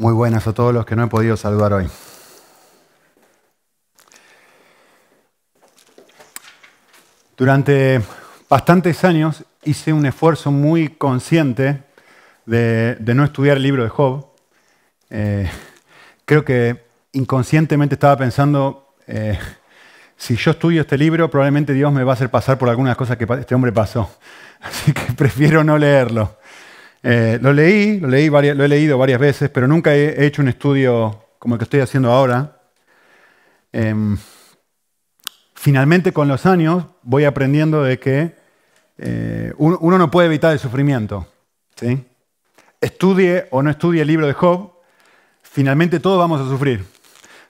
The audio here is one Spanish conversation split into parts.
Muy buenas a todos los que no he podido saludar hoy. Durante bastantes años hice un esfuerzo muy consciente de, no estudiar el libro de Job. Eh, creo que inconscientemente estaba pensando, eh, si yo estudio este libro, probablemente Dios me va a hacer pasar por algunas cosas que este hombre pasó. Así que prefiero no leerlo. Eh, lo leí, lo, he leído varias veces, pero nunca he hecho un estudio como el que estoy haciendo ahora. Em, finalmente, con los años, voy aprendiendo de que eh, uno, no puede evitar el sufrimiento. ¿sí? Estudie o no estudie el libro de Job, finalmente todos vamos a sufrir.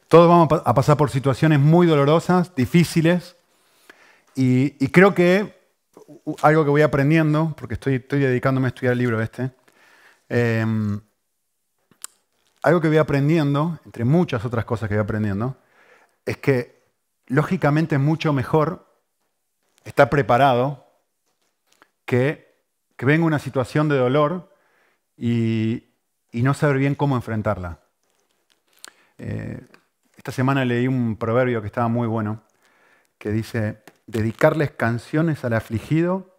Todos vamos a pasar por situaciones muy dolorosas, difíciles, y creo que algo que voy aprendiendo, porque estoy, estoy dedicándome a estudiar el libro este, em, algo que voy aprendiendo, entre muchas otras cosas que voy aprendiendo, es que lógicamente es mucho mejor estar preparado que, que venga una situación de dolor y, no saber bien cómo enfrentarla. Eh, esta semana leí un proverbio que estaba muy bueno, que dice, dedicarles canciones al afligido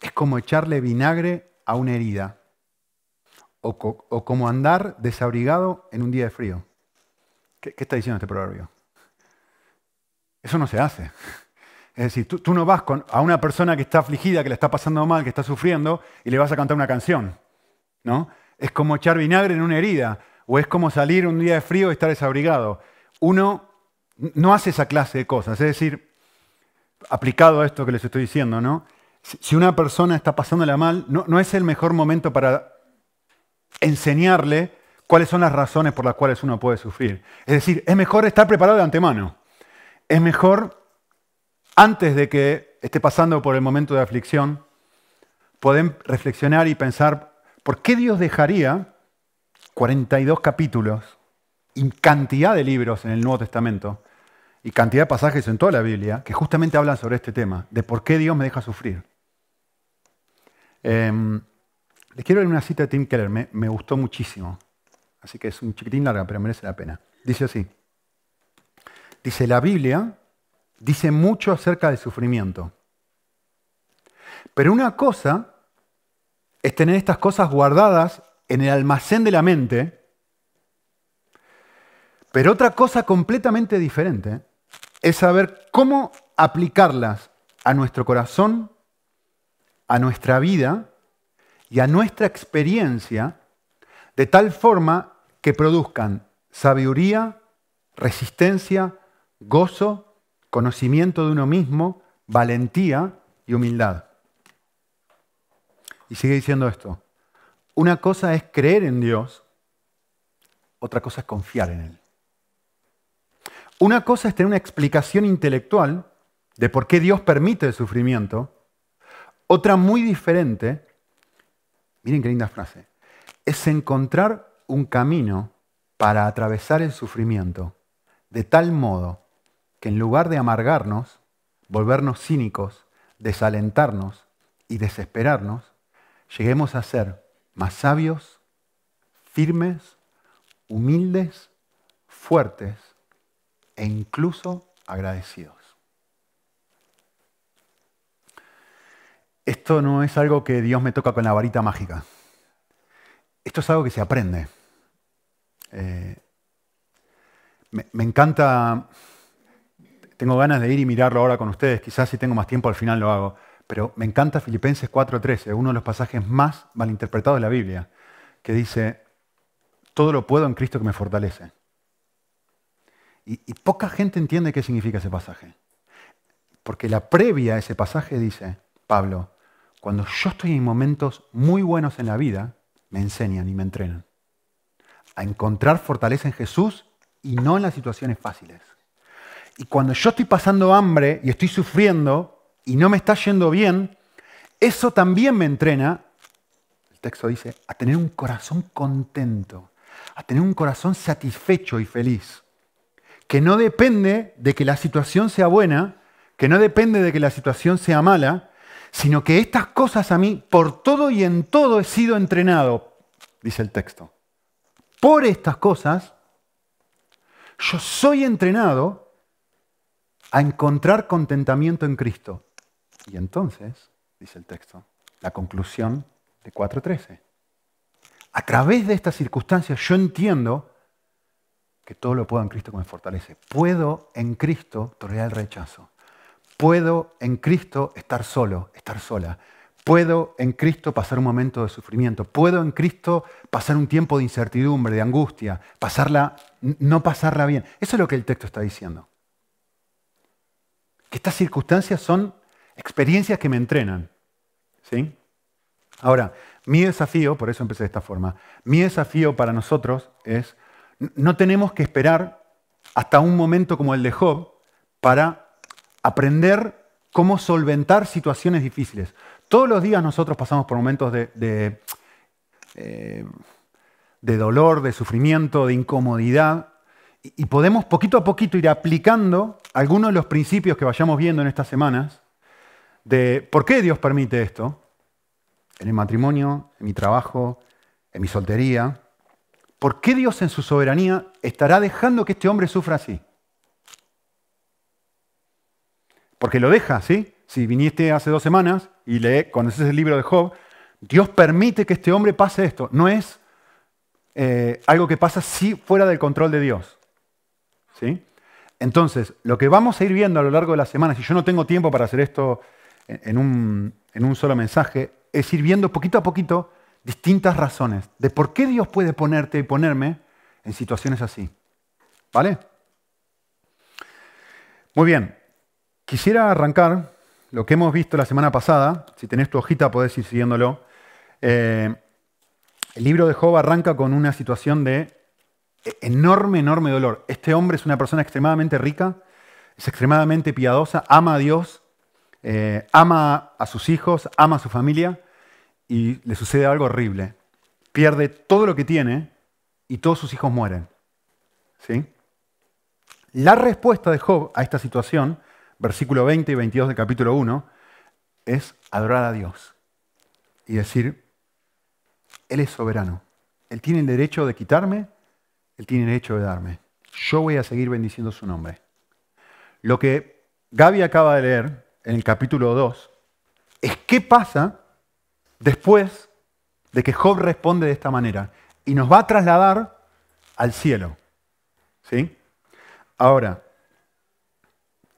es como echarle vinagre a una herida o, como andar desabrigado en un día de frío. ¿Qué, está diciendo este proverbio? Eso no se hace. Es decir, tú, no vas a una persona que está afligida, que le está pasando mal, que está sufriendo, y le vas a cantar una canción. ¿no? Es como echar vinagre en una herida, o es como salir un día de frío y estar desabrigado. Uno no hace esa clase de cosas. Es decir, aplicado a esto que les estoy diciendo, ¿no? Si una persona está pasándola mal, no, no es el mejor momento para enseñarle cuáles son las razones por las cuales uno puede sufrir. Es decir, es mejor estar preparado de antemano. Es mejor, antes de que esté pasando por el momento de aflicción, poder reflexionar y pensar, ¿por qué Dios dejaría 42 capítulos y cantidad de libros en el Nuevo Testamento y cantidad de pasajes en toda la Biblia que justamente hablan sobre este tema, de por qué Dios me deja sufrir. Em, les quiero leer una cita de Tim Keller, me, me gustó muchísimo, así que es un chiquitín larga, pero merece la pena. Dice así, dice, la Biblia dice mucho acerca del sufrimiento, pero una cosa es tener estas cosas guardadas en el almacén de la mente, pero otra cosa completamente diferente es saber cómo aplicarlas a nuestro corazón, a nuestra vida y a nuestra experiencia, de tal forma que produzcan sabiduría, resistencia, gozo, conocimiento de uno mismo, valentía y humildad. Y sigue diciendo esto. Una cosa es creer en Dios, otra cosa es confiar en Él. Una cosa es tener una explicación intelectual de por qué Dios permite el sufrimiento. Otra muy diferente, miren qué linda frase, es encontrar un camino para atravesar el sufrimiento de tal modo que en lugar de amargarnos, volvernos cínicos, desalentarnos y desesperarnos, lleguemos a ser más sabios, firmes, humildes, fuertes e incluso agradecidos. Esto no es algo que Dios me toca con la varita mágica. Esto es algo que se aprende. Eh, me, encanta, tengo ganas de ir y mirarlo ahora con ustedes, quizás si tengo más tiempo al final lo hago, pero me encanta Filipenses 4:13, uno de los pasajes más malinterpretados de la Biblia, que dice, todo lo puedo en Cristo que me fortalece. Y, poca gente entiende qué significa ese pasaje. Porque la previa a ese pasaje dice, Pablo, cuando yo estoy en momentos muy buenos en la vida, me enseñan y me entrenan a encontrar fortaleza en Jesús y no en las situaciones fáciles. Y cuando yo estoy pasando hambre y estoy sufriendo y no me está yendo bien, eso también me entrena, el texto dice, a tener un corazón contento, a tener un corazón satisfecho y feliz que no depende de que la situación sea buena, que no depende de que la situación sea mala, sino que estas cosas a mí, por todo y en todo he sido entrenado, dice el texto, por estas cosas, yo soy entrenado a encontrar contentamiento en Cristo. Y entonces, dice el texto, la conclusión de 4.13. A través de estas circunstancias yo entiendo que todo lo puedo en Cristo que me fortalece. Puedo en Cristo tolerar el rechazo. Puedo en Cristo estar solo, estar sola. Puedo en Cristo pasar un momento de sufrimiento. Puedo en Cristo pasar un tiempo de incertidumbre, de angustia, pasarla, no pasarla bien. Eso es lo que el texto está diciendo. Que estas circunstancias son experiencias que me entrenan. ¿sí? Ahora, mi desafío, por eso empecé de esta forma, mi desafío para nosotros es, no tenemos que esperar hasta un momento como el de Job para aprender cómo solventar situaciones difíciles. Todos los días nosotros pasamos por momentos de, eh, de, dolor, de sufrimiento, de incomodidad, y, podemos poquito a poquito ir aplicando algunos de los principios que vayamos viendo en estas semanas de por qué Dios permite esto, en el matrimonio, en mi trabajo, en mi soltería. ¿Por qué Dios en su soberanía estará dejando que este hombre sufra así? Porque lo deja, ¿sí? Si viniste hace dos semanas y lee, conoces el libro de Job, Dios permite que este hombre pase esto. No es eh, algo que pasa si fuera del control de Dios. ¿sí? Entonces, lo que vamos a ir viendo a lo largo de las semanas, y yo no tengo tiempo para hacer esto en un, en un solo mensaje, es ir viendo poquito a poquito distintas razones de por qué Dios puede ponerte y ponerme en situaciones así. ¿Vale? Muy bien, Quisiera arrancar lo que hemos visto la semana pasada. Si tenés tu hojita podés ir siguiéndolo. Eh, el libro de Job arranca con una situación de enorme, enorme dolor. Este hombre es una persona extremadamente rica, es extremadamente piadosa, ama a Dios, eh, ama a sus hijos, ama a su familia y le sucede algo horrible. Pierde todo lo que tiene y todos sus hijos mueren. ¿Sí? La respuesta de Job a esta situación versículo 20 y 22 del capítulo 1, es adorar a Dios y decir, Él es soberano. Él tiene el derecho de quitarme, Él tiene el derecho de darme. Yo voy a seguir bendiciendo su nombre. Lo que Gaby acaba de leer en el capítulo 2 es qué pasa después de que Job responde de esta manera y nos va a trasladar al cielo. ¿Sí? Ahora,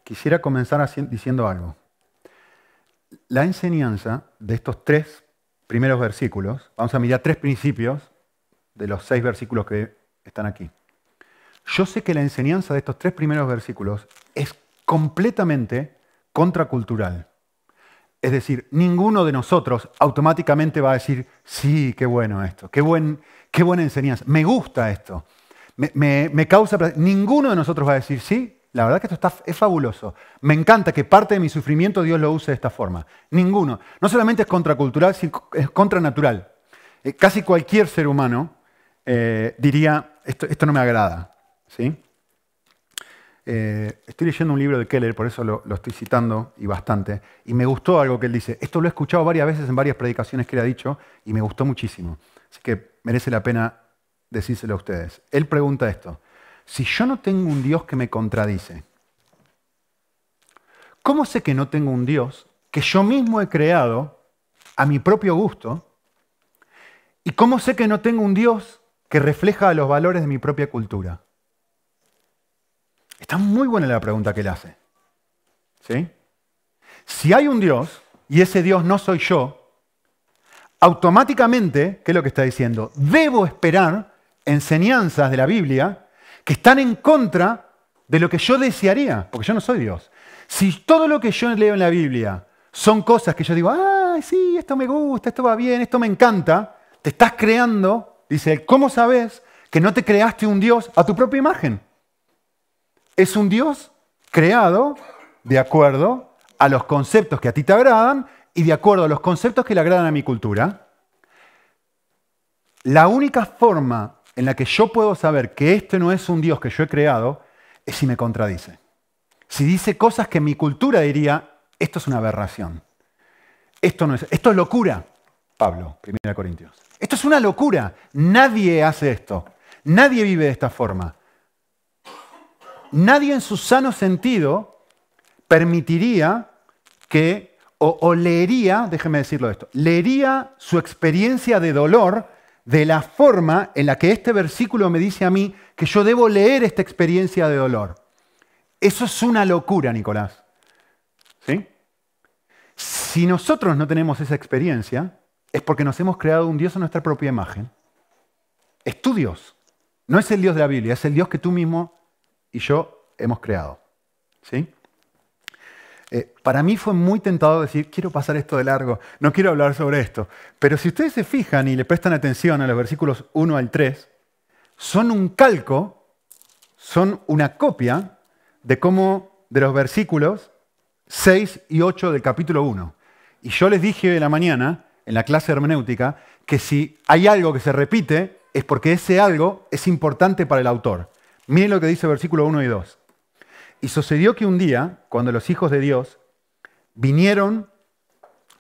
quisiera comenzar diciendo algo. La enseñanza de estos tres primeros versículos, vamos a mirar tres principios de los seis versículos que están aquí. Yo sé que la enseñanza de estos tres primeros versículos es completamente contracultural. Es decir, ninguno de nosotros automáticamente va a decir, sí, qué bueno esto, qué, buen, qué buena enseñanza, me gusta esto, me, causa... Ninguno de nosotros va a decir, sí, la verdad que esto es fabuloso. Me encanta que parte de mi sufrimiento Dios lo use de esta forma. Ninguno. No solamente es contracultural, sino es contranatural. Eh, casi cualquier ser humano eh, diría, esto, esto, no me agrada. ¿sí? Eh, estoy leyendo un libro de Keller, por eso lo, lo, estoy citando y bastante. Y me gustó algo que él dice. Esto lo he escuchado varias veces en varias predicaciones que él ha dicho y me gustó muchísimo. Así que merece la pena decírselo a ustedes. Él pregunta esto si yo no tengo un Dios que me contradice? ¿Cómo sé que no tengo un Dios que yo mismo he creado a mi propio gusto? ¿Y cómo sé que no tengo un Dios que refleja los valores de mi propia cultura? Está muy buena la pregunta que él hace. ¿Sí? Si hay un Dios y ese Dios no soy yo, automáticamente, ¿qué es lo que está diciendo? Debo esperar enseñanzas de la Biblia que están en contra de lo que yo desearía, porque yo no soy Dios. Si todo lo que yo leo en la Biblia son cosas que yo digo, ay, sí, esto me gusta, esto va bien, esto me encanta, te estás creando, dice él, ¿cómo sabes que no te creaste un Dios a tu propia imagen? Es un Dios creado de acuerdo a los conceptos que a ti te agradan y de acuerdo a los conceptos que le agradan a mi cultura. La única forma en la que yo puedo saber que este no es un Dios que yo he creado es si me contradice. Si dice cosas que mi cultura diría, esto es una aberración. Esto, no es, esto es locura, Pablo, 1 Corintios. Esto es una locura. Nadie hace esto. Nadie vive de esta forma. Nadie en su sano sentido permitiría que, o, leería, déjeme decirlo esto, leería su experiencia de dolor de la forma en la que este versículo me dice a mí que yo debo leer esta experiencia de dolor. Eso es una locura, Nicolás. ¿Sí? Si nosotros no tenemos esa experiencia, es porque nos hemos creado un Dios a nuestra propia imagen. Es tu Dios. No es el Dios de la Biblia, es el Dios que tú mismo y yo hemos creado. ¿Sí? Eh, para mí fue muy tentado decir, quiero pasar esto de largo, no quiero hablar sobre esto. Pero si ustedes se fijan y le prestan atención a los versículos 1 al 3, son un calco, son una copia de cómo de los versículos 6 y 8 del capítulo 1. Y yo les dije de la mañana, en la clase hermenéutica, que si hay algo que se repite, es porque ese algo es importante para el autor. Miren lo que dice versículo 1 y 2. Y sucedió que un día, cuando los hijos de Dios vinieron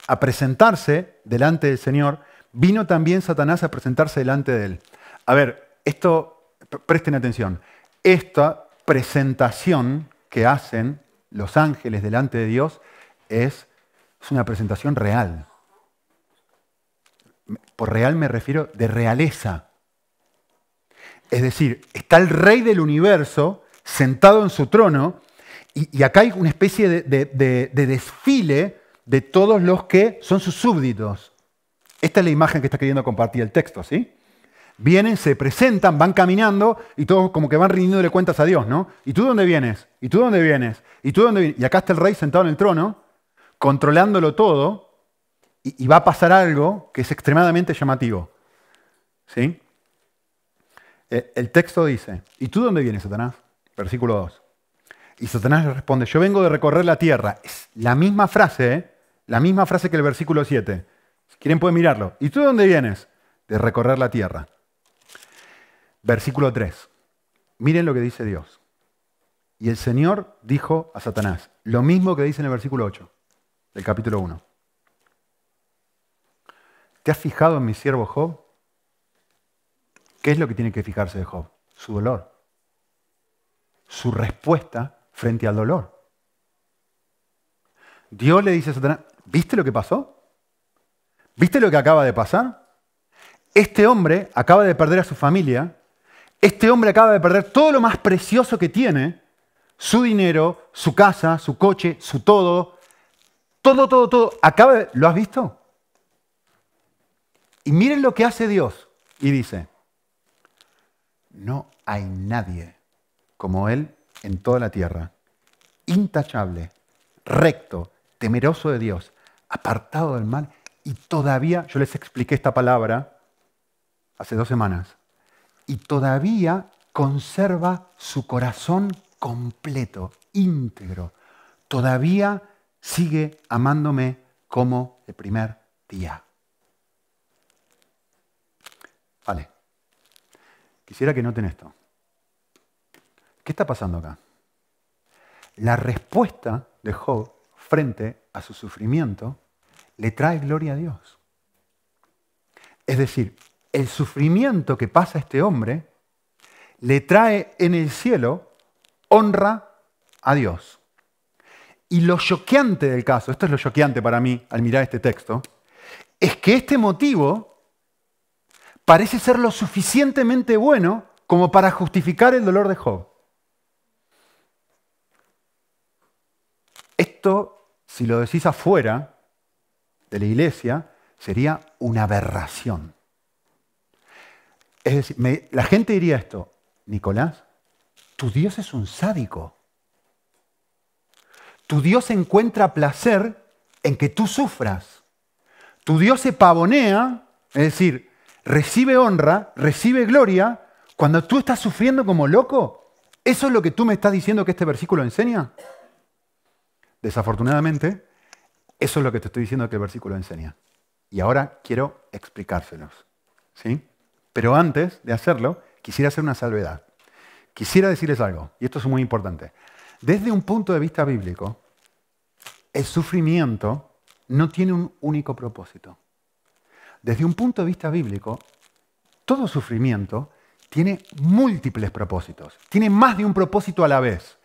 a presentarse delante del Señor, vino también Satanás a presentarse delante de él. A ver, esto, presten atención, esta presentación que hacen los ángeles delante de Dios es, es una presentación real. Por real me refiero de realeza. Es decir, está el rey del universo sentado en su trono y, acá hay una especie de, desfile de todos los que son sus súbditos. Esta es la imagen que está queriendo compartir el texto, ¿sí? Vienen, se presentan, van caminando y todos como que van rindiéndole cuentas a Dios, ¿no? ¿Y tú dónde vienes? ¿Y tú dónde vienes? ¿Y tú dónde vienes? Y acá está el rey sentado en el trono, controlándolo todo, y, y va a pasar algo que es extremadamente llamativo. ¿Sí? Eh, el texto dice, ¿y tú dónde vienes, Satanás? Versículo 2. Y Satanás le responde, yo vengo de recorrer la tierra. Es la misma frase, ¿eh? la misma frase que el versículo 7. Si quieren pueden mirarlo. ¿Y tú dónde vienes? De recorrer la tierra. Versículo 3. Miren lo que dice Dios. Y el Señor dijo a Satanás, lo mismo que dice en el versículo 8 del capítulo 1. ¿Te has fijado en mi siervo Job? ¿Qué es lo que tiene que fijarse de Job? Su dolor. Su respuesta frente al dolor. Dios le dice a Satanás, ¿viste lo que pasó? ¿Viste lo que acaba de pasar? Este hombre acaba de perder a su familia, este hombre acaba de perder todo lo más precioso que tiene, su dinero, su casa, su coche, su todo, todo, todo, todo. Acaba ¿Lo has visto? Y miren lo que hace Dios. Y dice, no hay nadie como Él en toda la tierra, intachable, recto, temeroso de Dios, apartado del mal, y todavía, yo les expliqué esta palabra hace dos semanas, y todavía conserva su corazón completo, íntegro, todavía sigue amándome como el primer día. Vale. Quisiera que noten esto. ¿Qué está pasando acá? La respuesta de Job frente a su sufrimiento le trae gloria a Dios. Es decir, el sufrimiento que pasa a este hombre le trae en el cielo honra a Dios. Y lo choqueante del caso, esto es lo choqueante para mí al mirar este texto, es que este motivo parece ser lo suficientemente bueno como para justificar el dolor de Job. Esto, si lo decís afuera de la iglesia, sería una aberración. Es decir, la gente diría esto, Nicolás, tu Dios es un sádico. Tu Dios encuentra placer en que tú sufras. Tu Dios se pavonea, es decir, recibe honra, recibe gloria, cuando tú estás sufriendo como loco. ¿Eso es lo que tú me estás diciendo que este versículo enseña? Desafortunadamente, eso es lo que te estoy diciendo que el versículo enseña. Y ahora quiero explicárselos. ¿sí? Pero antes de hacerlo, quisiera hacer una salvedad. Quisiera decirles algo, y esto es muy importante. Desde un punto de vista bíblico, el sufrimiento no tiene un único propósito desde un punto de vista bíblico, todo sufrimiento tiene múltiples propósitos, tiene más de un propósito a la vez.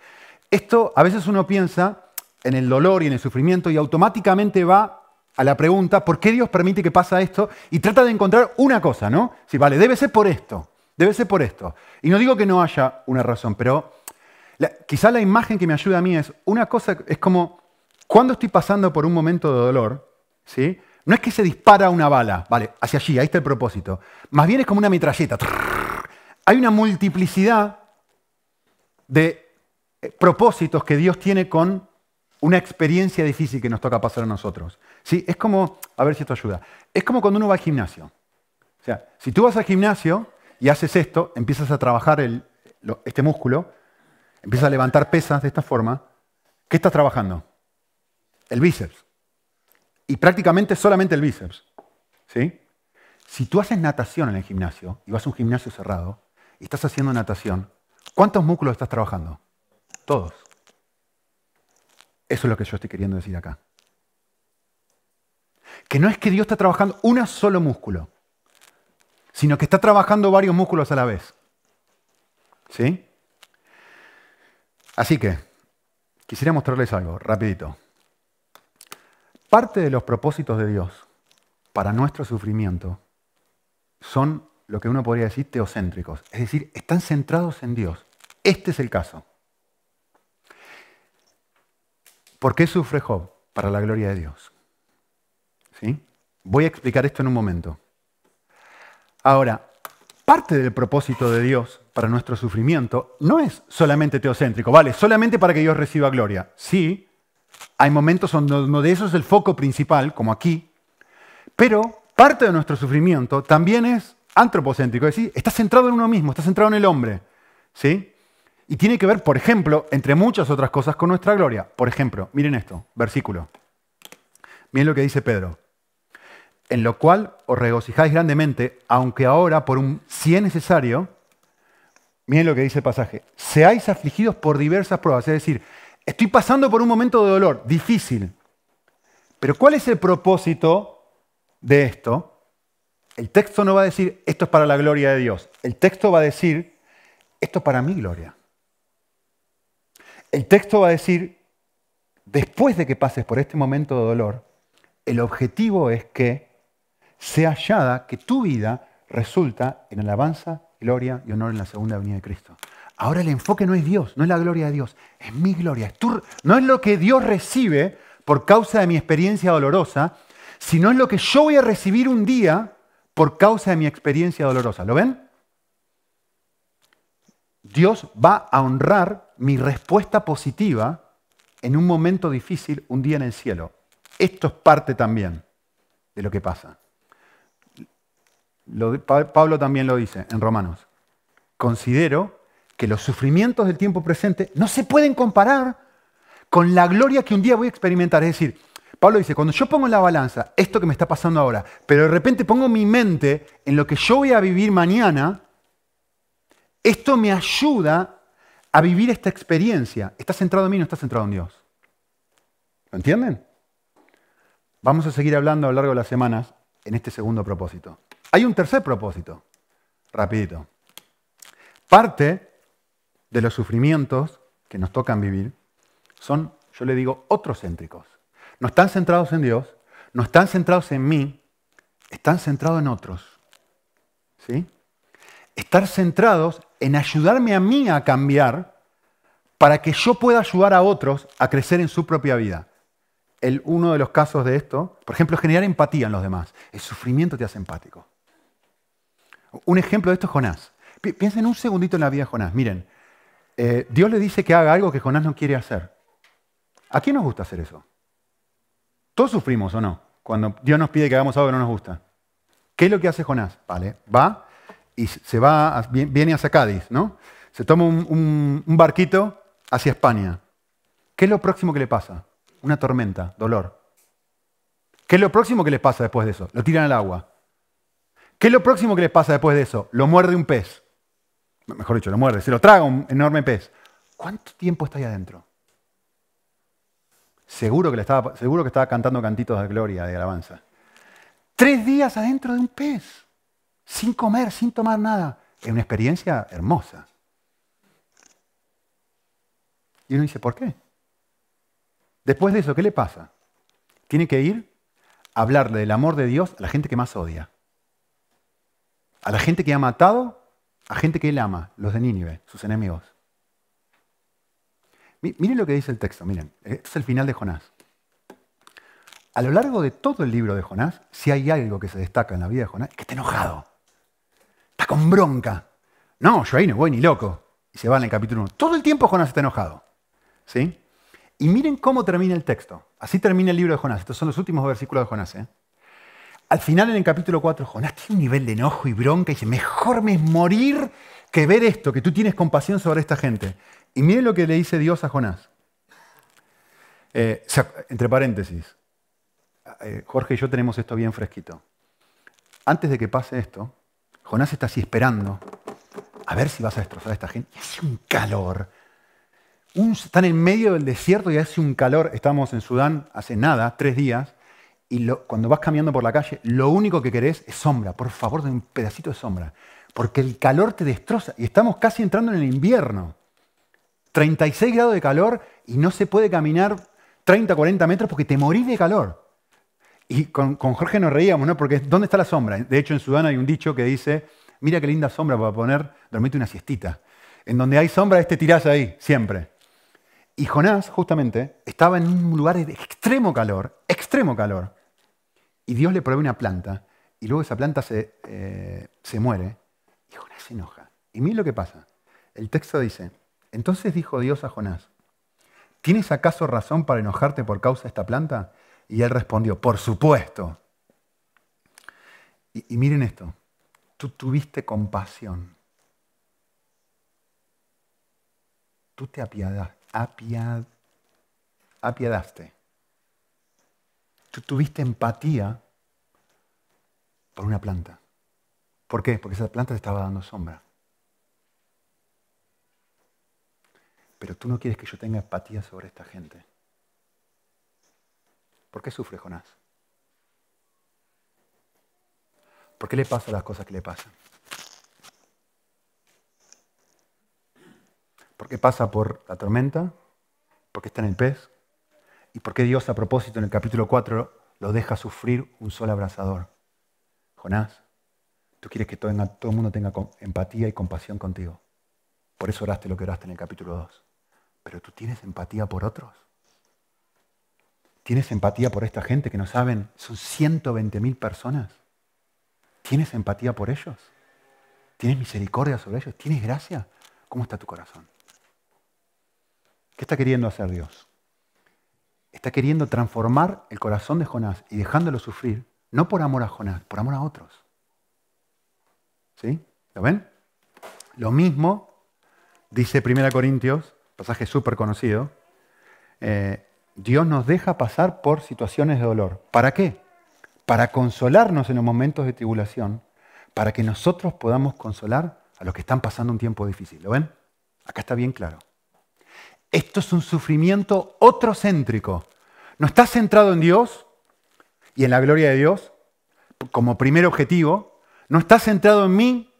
Esto a veces uno piensa en el dolor y en el sufrimiento y automáticamente va a la pregunta, ¿por qué Dios permite que pasa esto? Y trata de encontrar una cosa, ¿no? Si vale, debe ser por esto, debe ser por esto. Y no digo que no haya una razón, pero quizá la imagen que me ayuda a mí es, una cosa es como, cuando estoy pasando por un momento de dolor, ¿sí? No es que se dispara una bala, vale, hacia allí, ahí está el propósito. Más bien es como una metralleta. Hay una multiplicidad de eh, propósitos que Dios tiene con una experiencia difícil que nos toca pasar a nosotros. ¿Sí? Es como, a ver si esto ayuda, es como cuando uno va al gimnasio. O sea, si tú vas al gimnasio y haces esto, empiezas a trabajar este músculo, empiezas a levantar pesas de esta forma, ¿qué estás trabajando? El bíceps. Y prácticamente solamente el bíceps. ¿Sí? Si tú haces natación en el gimnasio y vas a un gimnasio cerrado y estás haciendo natación, ¿cuántos músculos estás trabajando? Todos. Eso es lo que yo estoy queriendo decir acá. Que no es que Dios está trabajando un solo músculo, sino que está trabajando varios músculos a la vez. ¿Sí? Así que, quisiera mostrarles algo, rapidito. Parte de los propósitos de Dios para nuestro sufrimiento son lo que uno podría decir teocéntricos, es decir, están centrados en Dios. Este es el caso. ¿Por qué sufre Job? Para la gloria de Dios. ¿Sí? Voy a explicar esto en un momento. Ahora, parte del propósito de Dios para nuestro sufrimiento no es solamente teocéntrico, vale, solamente para que Dios reciba gloria. Sí, hay momentos donde esos es el foco principal, como aquí, pero parte de nuestro sufrimiento también es antropocéntrico, es decir, está centrado en uno mismo, está centrado en el hombre. ¿sí? Y tiene que ver, por ejemplo, entre muchas otras cosas, con nuestra gloria. Por ejemplo, miren esto, versículo. Miren lo que dice Pedro. En lo cual os regocijáis grandemente, aunque ahora, por un si es necesario, miren lo que dice el pasaje, seáis afligidos por diversas pruebas. Es decir, Estoy pasando por un momento de dolor difícil. Pero ¿cuál es el propósito de esto? El texto no va a decir, esto es para la gloria de Dios. El texto va a decir, esto es para mi gloria. El texto va a decir, después de que pases por este momento de dolor, el objetivo es que sea hallada que tu vida resulta en alabanza, gloria y honor en la segunda venida de Cristo. Ahora el enfoque no es Dios, no es la gloria de Dios, es mi gloria. no es lo que Dios recibe por causa de mi experiencia dolorosa, sino es lo que yo voy a recibir un día por causa de mi experiencia dolorosa. ¿Lo ven? Dios va a honrar mi respuesta positiva en un momento difícil un día en el cielo. Esto es parte también de lo que pasa. Pablo también lo dice en Romanos. Considero que los sufrimientos del tiempo presente no se pueden comparar con la gloria que un día voy a experimentar. Es decir, Pablo dice, cuando yo pongo en la balanza esto que me está pasando ahora, pero de repente pongo mi mente en lo que yo voy a vivir mañana, esto me ayuda a vivir esta experiencia. ¿Está centrado en mí no está centrado en Dios? ¿Lo entienden? Vamos a seguir hablando a lo largo de las semanas en este segundo propósito. Hay un tercer propósito, rapidito. Parte de los sufrimientos que nos tocan vivir son, yo le digo, céntricos. No están centrados en Dios, no están centrados en mí, están centrados en otros. ¿Sí? Estar centrados en ayudarme a mí a cambiar para que yo pueda ayudar a otros a crecer en su propia vida. El, uno de los casos de esto, por ejemplo, generar empatía en los demás. El sufrimiento te hace empático. Un ejemplo de esto es Jonás. Piensen un segundito en la vida de Jonás. Miren, eh, Dios le dice que haga algo que Jonás no quiere hacer. ¿A quién nos gusta hacer eso? Todos sufrimos o no, cuando Dios nos pide que hagamos algo que no nos gusta. ¿Qué es lo que hace Jonás? Vale, va y se va, viene hacia Cádiz, ¿no? Se toma un, un barquito hacia España. ¿Qué es lo próximo que le pasa? Una tormenta, dolor. ¿Qué es lo próximo que les pasa después de eso? Lo tiran al agua. ¿Qué es lo próximo que les pasa después de eso? Lo muerde un pez mejor dicho, lo muerde, se lo traga un enorme pez. ¿Cuánto tiempo está ahí adentro? Seguro que, le estaba, seguro que estaba cantando cantitos de gloria, de alabanza. Tres días adentro de un pez, sin comer, sin tomar nada. es una experiencia hermosa. Y uno dice, ¿por qué? Después de eso, ¿qué le pasa? Tiene que ir a hablarle del amor de Dios a la gente que más odia. A la gente que ha matado, a gente que él ama, los de Nínive, sus enemigos. Miren lo que dice el texto, miren. Este es el final de Jonás. A lo largo de todo el libro de Jonás, si hay algo que se destaca en la vida de Jonás, es que está enojado. Está con bronca. No, yo ahí no voy ni loco. Y se va en el capítulo 1. Todo el tiempo Jonás está enojado. ¿Sí? Y miren cómo termina el texto. Así termina el libro de Jonás. Estos son los últimos versículos de Jonás. ¿eh? Al final, en el capítulo 4, Jonás tiene un nivel de enojo y bronca y dice, mejor me es morir que ver esto, que tú tienes compasión sobre esta gente. Y miren lo que le dice Dios a Jonás. Eh, entre paréntesis, eh, Jorge y yo tenemos esto bien fresquito. Antes de que pase esto, Jonás está así esperando a ver si vas a destrozar a esta gente. Y hace un calor están en medio del desierto y hace un calor. Estábamos en Sudán hace nada, tres días, y cuando vas caminando por la calle, lo único que querés es sombra. Por favor, de un pedacito de sombra. Porque el calor te destroza. Y estamos casi entrando en el invierno. 36 grados de calor y no se puede caminar 30, 40 metros porque te morís de calor. Y con, Jorge nos reíamos, ¿no? Porque ¿dónde está la sombra? De hecho, en Sudán hay un dicho que dice, mira qué linda sombra para poner, dormirte una siestita. En donde hay sombra, este tirás ahí, siempre. Y Jonás, justamente, estaba en un lugar de extremo calor, extremo calor. Y Dios le provee una planta, y luego esa planta se, eh, se muere, y Jonás se enoja. Y mira lo que pasa. El texto dice, entonces dijo Dios a Jonás, ¿tienes acaso razón para enojarte por causa de esta planta? Y él respondió, por supuesto. Y, miren esto, tú tuviste compasión. Tú te apiadaste apiad, apiadaste. Tú tuviste empatía por una planta. ¿Por qué? Porque esa planta te estaba dando sombra. Pero tú no quieres que yo tenga empatía sobre esta gente. ¿Por qué sufre Jonás? ¿Por qué le pasan las cosas que le pasan? ¿Por qué pasa por la tormenta? ¿Por qué está en el pez? ¿Y por qué Dios a propósito en el capítulo 4 lo deja sufrir un sol abrasador? Jonás, tú quieres que todo, todo el mundo tenga empatía y compasión contigo. Por eso oraste lo que oraste en el capítulo 2. Pero tú tienes empatía por otros. ¿Tienes empatía por esta gente que no saben? Son 120 mil personas. ¿Tienes empatía por ellos? ¿Tienes misericordia sobre ellos? ¿Tienes gracia? ¿Cómo está tu corazón? ¿Qué está queriendo hacer Dios? Está queriendo transformar el corazón de Jonás y dejándolo sufrir, no por amor a Jonás, por amor a otros. ¿Sí? ¿Lo ven? Lo mismo dice 1 Corintios, pasaje súper conocido, eh, Dios nos deja pasar por situaciones de dolor. ¿Para qué? Para consolarnos en los momentos de tribulación, para que nosotros podamos consolar a los que están pasando un tiempo difícil. ¿Lo ven? Acá está bien claro. Esto es un sufrimiento otrocéntrico. No está centrado en Dios y en la gloria de Dios como primer objetivo. No está centrado en mí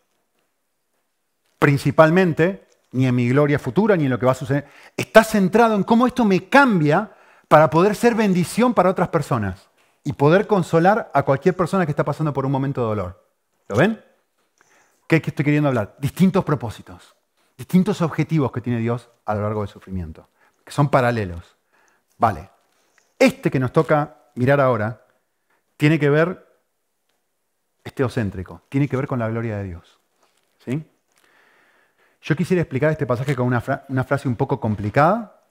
principalmente, ni en mi gloria futura, ni en lo que va a suceder. Está centrado en cómo esto me cambia para poder ser bendición para otras personas y poder consolar a cualquier persona que está pasando por un momento de dolor. ¿Lo ven? ¿Qué, qué estoy queriendo hablar? Distintos propósitos distintos objetivos que tiene Dios a lo largo del sufrimiento, que son paralelos. Vale, este que nos toca mirar ahora tiene que ver, este teocéntrico, tiene que ver con la gloria de Dios. ¿sí? Yo quisiera explicar este pasaje con una, frase un poco complicada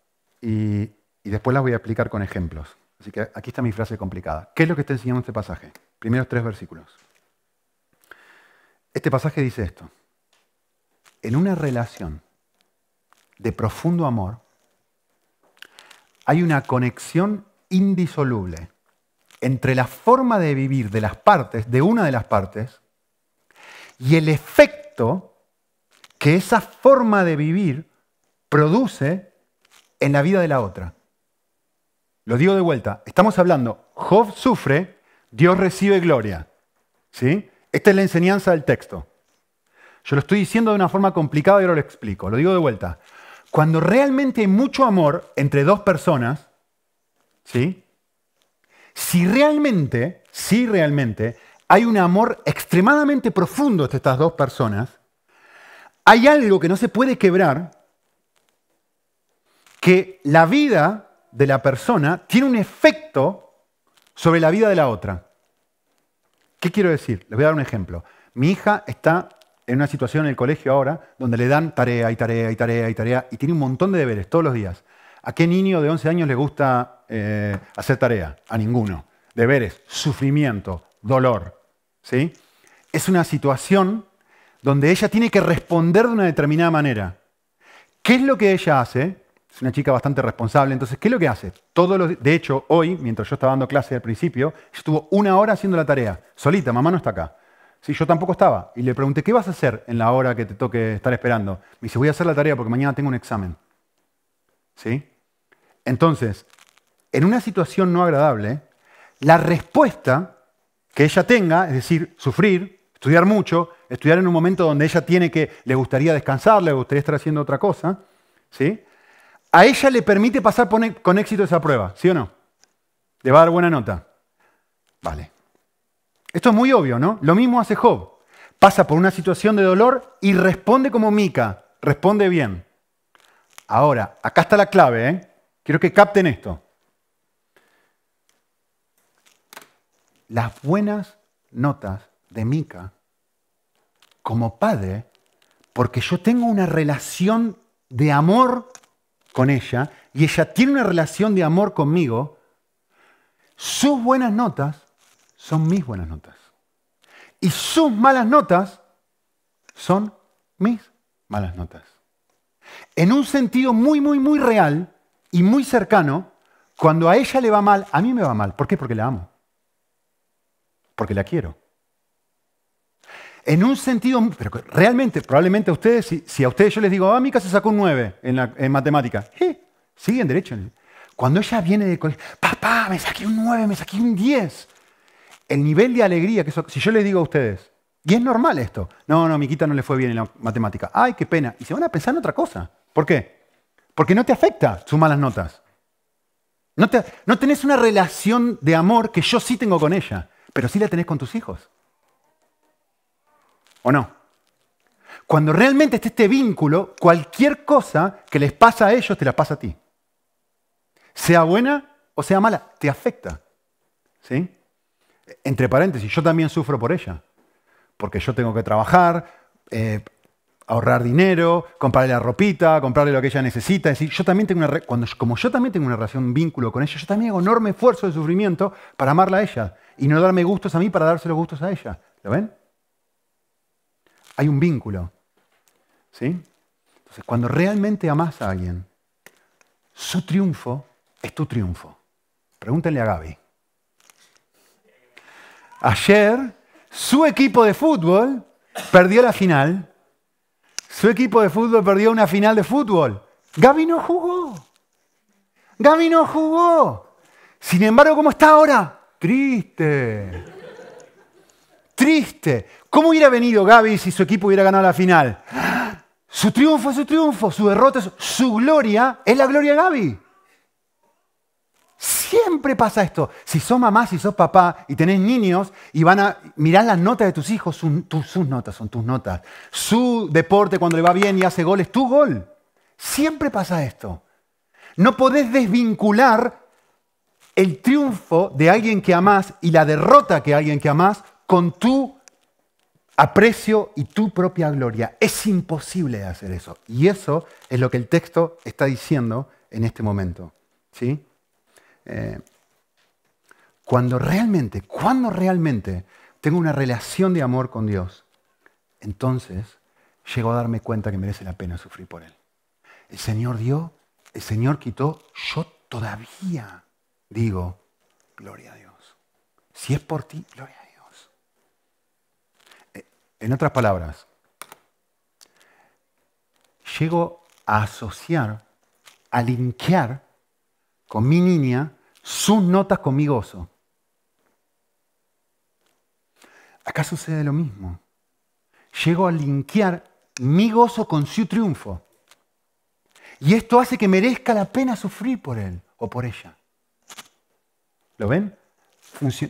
y, y después la voy a explicar con ejemplos. Así que aquí está mi frase complicada. ¿Qué es lo que está enseñando este pasaje? Primeros tres versículos. Este pasaje dice esto en una relación de profundo amor, hay una conexión indisoluble entre la forma de vivir de las partes, de una de las partes, y el efecto que esa forma de vivir produce en la vida de la otra. Lo digo de vuelta, estamos hablando, Job sufre, Dios recibe gloria. ¿Sí? Esta es la enseñanza del texto. Yo lo estoy diciendo de una forma complicada y ahora lo explico. Lo digo de vuelta. Cuando realmente hay mucho amor entre dos personas, ¿sí? Si realmente, si realmente hay un amor extremadamente profundo entre estas dos personas, hay algo que no se puede quebrar, que la vida de la persona tiene un efecto sobre la vida de la otra. ¿Qué quiero decir? Les voy a dar un ejemplo. Mi hija está en una situación en el colegio ahora donde le dan tarea y tarea y tarea y tarea y tiene un montón de deberes todos los días. ¿A qué niño de 11 años le gusta eh, hacer tarea? A ninguno. Deberes, sufrimiento, dolor. ¿sí? Es una situación donde ella tiene que responder de una determinada manera. ¿Qué es lo que ella hace? Es una chica bastante responsable, entonces, ¿qué es lo que hace? Todos los, de hecho, hoy, mientras yo estaba dando clase al principio, estuvo una hora haciendo la tarea, solita, mamá no está acá. Sí, yo tampoco estaba. Y le pregunté, ¿qué vas a hacer en la hora que te toque estar esperando? Me dice, voy a hacer la tarea porque mañana tengo un examen. ¿Sí? Entonces, en una situación no agradable, la respuesta que ella tenga, es decir, sufrir, estudiar mucho, estudiar en un momento donde ella tiene que, le gustaría descansar, le gustaría estar haciendo otra cosa, ¿sí? A ella le permite pasar con éxito esa prueba, ¿sí o no? Le va a dar buena nota. Vale. Esto es muy obvio, ¿no? Lo mismo hace Job. Pasa por una situación de dolor y responde como Mica, responde bien. Ahora, acá está la clave, ¿eh? Quiero que capten esto. Las buenas notas de Mica como padre, porque yo tengo una relación de amor con ella y ella tiene una relación de amor conmigo, sus buenas notas son mis buenas notas. Y sus malas notas son mis malas notas. En un sentido muy, muy, muy real y muy cercano, cuando a ella le va mal, a mí me va mal. ¿Por qué? Porque la amo. Porque la quiero en un sentido, pero realmente, probablemente a ustedes, si, a ustedes yo les digo, ah, Mica se sacó un 9 en, la, en matemática, ¿eh? siguen derecho. Cuando ella viene de colegio, papá, me saqué un 9, me saqué un 10. El nivel de alegría que eso, si yo les digo a ustedes, y es normal esto, no, no, Miquita no le fue bien en la matemática, ay, qué pena, y se van a pensar en otra cosa. ¿Por qué? Porque no te afecta sus malas notas. No, te, no tenés una relación de amor que yo sí tengo con ella, pero sí la tenés con tus hijos. ¿O no? Cuando realmente esté este vínculo, cualquier cosa que les pasa a ellos te la pasa a ti. Sea buena o sea mala, te afecta. ¿Sí? Entre paréntesis, yo también sufro por ella. Porque yo tengo que trabajar, eh, ahorrar dinero, comprarle la ropita, comprarle lo que ella necesita. Es yo también tengo una cuando, como yo también tengo una relación, un vínculo con ella, yo también hago enorme esfuerzo de sufrimiento para amarla a ella y no darme gustos a mí para darse los gustos a ella. ¿Lo ven? hay un vínculo. ¿Sí? Entonces, cuando realmente amas a alguien, su triunfo es tu triunfo. Pregúntenle a Gaby. Ayer, su equipo de fútbol perdió la final. Su equipo de fútbol perdió una final de fútbol. Gaby no jugó. Gaby no jugó. Sin embargo, ¿cómo está ahora? Triste. Triste. ¿Cómo hubiera venido Gaby si su equipo hubiera ganado la final? Su triunfo es su triunfo, su derrota es su gloria, es la gloria de Gaby. Siempre pasa esto. Si sos mamá, si sos papá y tenés niños y van a mirar las notas de tus hijos, sus notas son tus notas. Su deporte cuando le va bien y hace gol es tu gol. Siempre pasa esto. No podés desvincular el triunfo de alguien que amás y la derrota que alguien que amás con tu aprecio y tu propia gloria. Es imposible hacer eso. Y eso es lo que el texto está diciendo en este momento. ¿sí? Eh, cuando realmente, cuando realmente tengo una relación de amor con Dios, entonces llego a darme cuenta que merece la pena sufrir por Él. El Señor dio, el Señor quitó, yo todavía digo, gloria a Dios. Si es por ti, gloria a Dios. En otras palabras, llego a asociar, a linkear con mi niña sus notas con mi gozo. Acá sucede lo mismo. llego a linkear mi gozo con su triunfo. Y esto hace que merezca la pena sufrir por él o por ella. ¿Lo ven?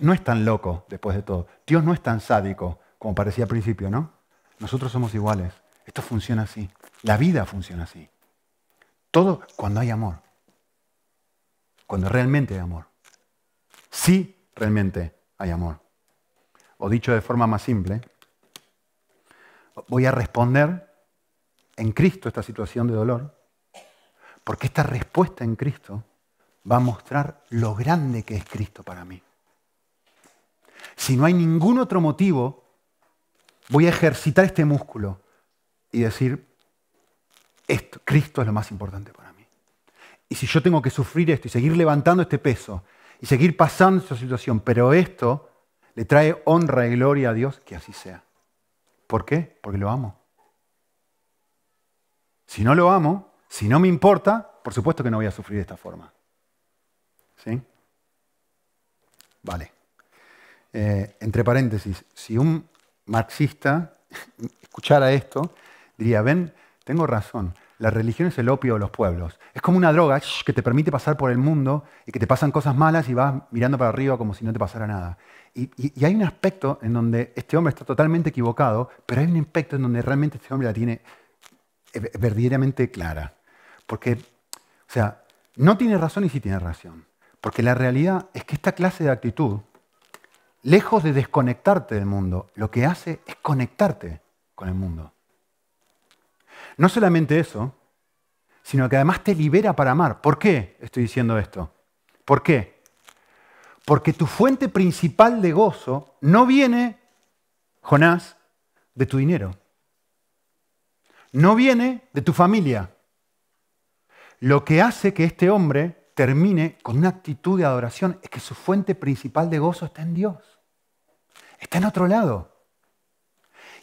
No es tan loco después de todo. Dios no es tan sádico como parecía al principio, ¿no? Nosotros somos iguales. Esto funciona así. La vida funciona así. Todo cuando hay amor. Cuando realmente hay amor. Sí, realmente hay amor. O dicho de forma más simple, voy a responder en Cristo esta situación de dolor, porque esta respuesta en Cristo va a mostrar lo grande que es Cristo para mí. Si no hay ningún otro motivo, voy a ejercitar este músculo y decir, esto, Cristo es lo más importante para mí. Y si yo tengo que sufrir esto y seguir levantando este peso y seguir pasando esta situación, pero esto le trae honra y gloria a Dios, que así sea. ¿Por qué? Porque lo amo. Si no lo amo, si no me importa, por supuesto que no voy a sufrir de esta forma. ¿Sí? Vale. Eh, entre paréntesis, si un marxista escuchara esto, diría, ven, tengo razón, la religión es el opio de los pueblos. Es como una droga que te permite pasar por el mundo y que te pasan cosas malas y vas mirando para arriba como si no te pasara nada. Y, hay un aspecto en donde este hombre está totalmente equivocado, pero hay un aspecto en donde realmente este hombre la tiene eh, verdaderamente clara. Porque, o sea, no tiene razón y sí tiene razón. Porque la realidad es que esta clase de actitud, lejos de desconectarte del mundo, lo que hace es conectarte con el mundo. No solamente eso, sino que además te libera para amar. ¿Por qué estoy diciendo esto? ¿Por qué? Porque tu fuente principal de gozo no viene, Jonás, de tu dinero. No viene de tu familia. Lo que hace que este hombre termine con una actitud de adoración es que su fuente principal de gozo está en Dios. Está en otro lado.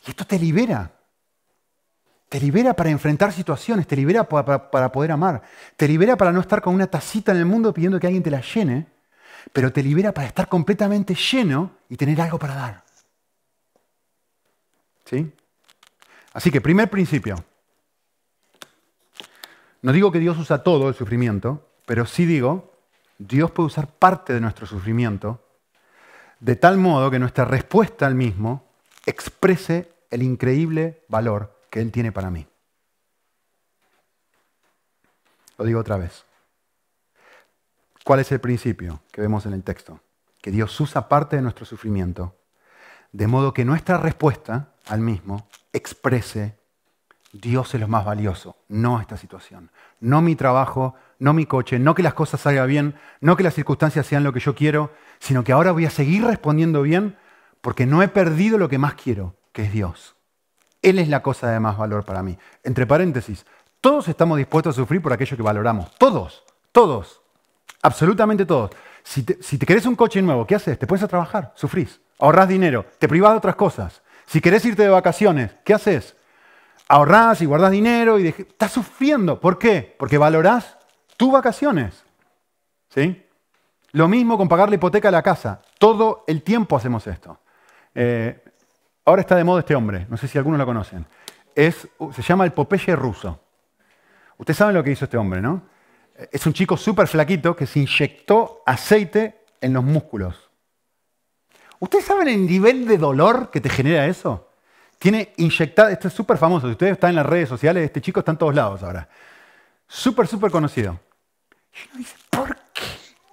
Y esto te libera. Te libera para enfrentar situaciones, te libera para, poder amar, te libera para no estar con una tacita en el mundo pidiendo que alguien te la llene, pero te libera para estar completamente lleno y tener algo para dar. ¿Sí? Así que, primer principio. No digo que Dios usa todo el sufrimiento, pero sí digo, Dios puede usar parte de nuestro sufrimiento de tal modo que nuestra respuesta al mismo exprese el increíble valor que Él tiene para mí. Lo digo otra vez. ¿Cuál es el principio que vemos en el texto? Que Dios usa parte de nuestro sufrimiento, de modo que nuestra respuesta al mismo exprese Dios es lo más valioso, no esta situación. No mi trabajo, no mi coche, no que las cosas salgan bien, no que las circunstancias sean lo que yo quiero, sino que ahora voy a seguir respondiendo bien porque no he perdido lo que más quiero, que es Dios. Él es la cosa de más valor para mí. Entre paréntesis, todos estamos dispuestos a sufrir por aquello que valoramos. Todos, todos, absolutamente todos. Si te, querés un coche nuevo, ¿qué haces? Te pones a trabajar, sufrís, ahorrás dinero, te privás de otras cosas. Si querés irte de vacaciones, ¿qué haces? Ahorrás y guardás dinero y estás sufriendo. ¿Por qué? Porque valorás tus vacaciones. ¿Sí? Lo mismo con pagar la hipoteca de la casa. Todo el tiempo hacemos esto. Eh, Ahora está de moda este hombre, no sé si algunos lo conocen. Es, se llama el Popeye ruso. Ustedes saben lo que hizo este hombre, ¿no? Es un chico súper flaquito que se inyectó aceite en los músculos. ¿Ustedes saben el nivel de dolor que te genera eso? Tiene inyectado, esto es súper famoso, si ustedes están en las redes sociales, este chico está en todos lados ahora. Súper, súper conocido. Y uno dice, ¿por qué?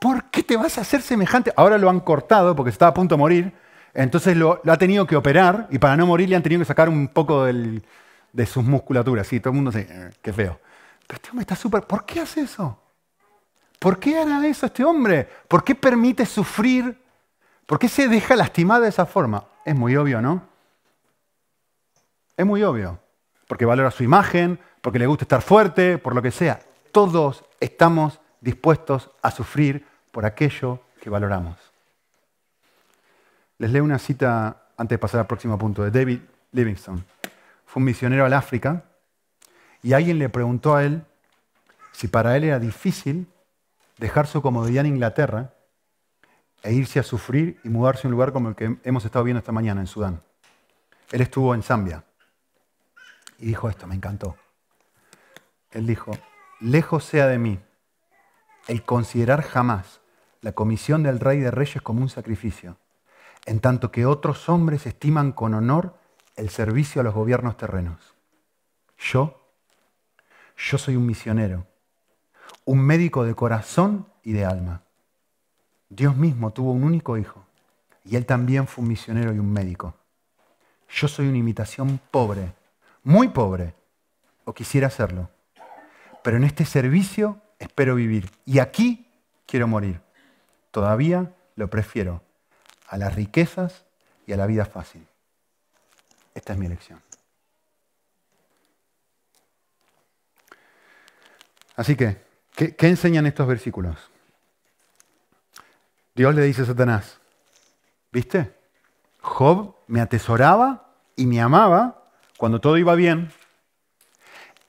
¿Por qué te vas a hacer semejante? Ahora lo han cortado porque estaba a punto de morir entonces lo, ha tenido que operar y para no morir le han tenido que sacar un poco de sus musculaturas. Sí, todo el mundo dice, eh, qué feo. Pero este hombre está súper... ¿Por qué hace eso? ¿Por qué hará eso este hombre? ¿Por qué permite sufrir? ¿Por qué se deja lastimar de esa forma? Es muy obvio, ¿no? Es muy obvio. Porque valora su imagen, porque le gusta estar fuerte, por lo que sea. Todos estamos dispuestos a sufrir por aquello que valoramos. Les leo una cita antes de pasar al próximo punto, de David Livingstone. Fue un misionero al África y alguien le preguntó a él si para él era difícil dejar su comodidad en Inglaterra e irse a sufrir y mudarse a un lugar como el que hemos estado viendo esta mañana en Sudán. Él estuvo en Zambia. Y dijo esto, me encantó. Él dijo, lejos sea de mí el considerar jamás la comisión del rey de reyes como un sacrificio, en tanto que otros hombres estiman con honor el servicio a los gobiernos terrenos. Yo, yo soy un misionero, un médico de corazón y de alma. Dios mismo tuvo un único hijo y él también fue un misionero y un médico. Yo soy una imitación pobre, muy pobre, o quisiera serlo, pero en este servicio espero vivir y aquí quiero morir. Todavía lo prefiero a las riquezas y a la vida fácil. Esta es mi elección. Así que, ¿qué, enseñan estos versículos? Dios le dice a Satanás, ¿viste? Job me atesoraba y me amaba cuando todo iba bien.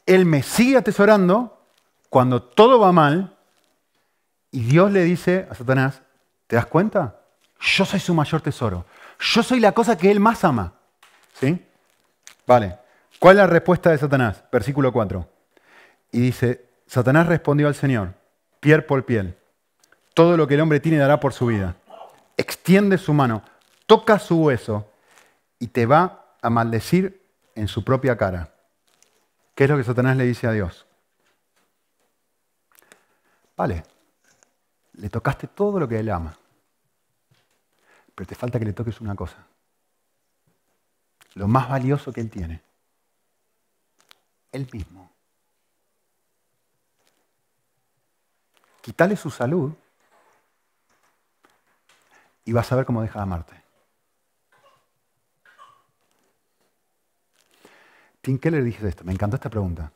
Él me sigue atesorando cuando todo va mal. Y Dios le dice a Satanás, ¿te das cuenta? Yo soy su mayor tesoro. Yo soy la cosa que él más ama. ¿Sí? Vale. ¿Cuál es la respuesta de Satanás? Versículo 4. Y dice, Satanás respondió al Señor, piel por piel, todo lo que el hombre tiene dará por su vida. Extiende su mano, toca su hueso y te va a maldecir en su propia cara. ¿Qué es lo que Satanás le dice a Dios? Vale, le tocaste todo lo que él ama, pero te falta que le toques una cosa, lo más valioso que él tiene, él mismo. quítale su salud y vas a ver cómo deja de amarte. Tim Keller dice esto, me encantó esta pregunta.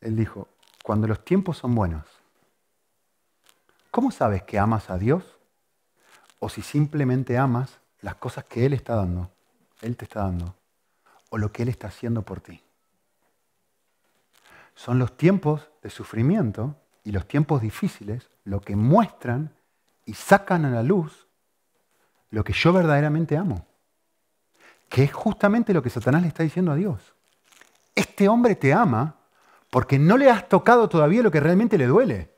Él dijo, cuando los tiempos son buenos, ¿cómo sabes que amas a Dios? O si simplemente amas las cosas que Él está dando, Él te está dando, o lo que Él está haciendo por ti. Son los tiempos de sufrimiento y los tiempos difíciles lo que muestran y sacan a la luz lo que yo verdaderamente amo. Que es justamente lo que Satanás le está diciendo a Dios. Este hombre te ama porque no le has tocado todavía lo que realmente le duele.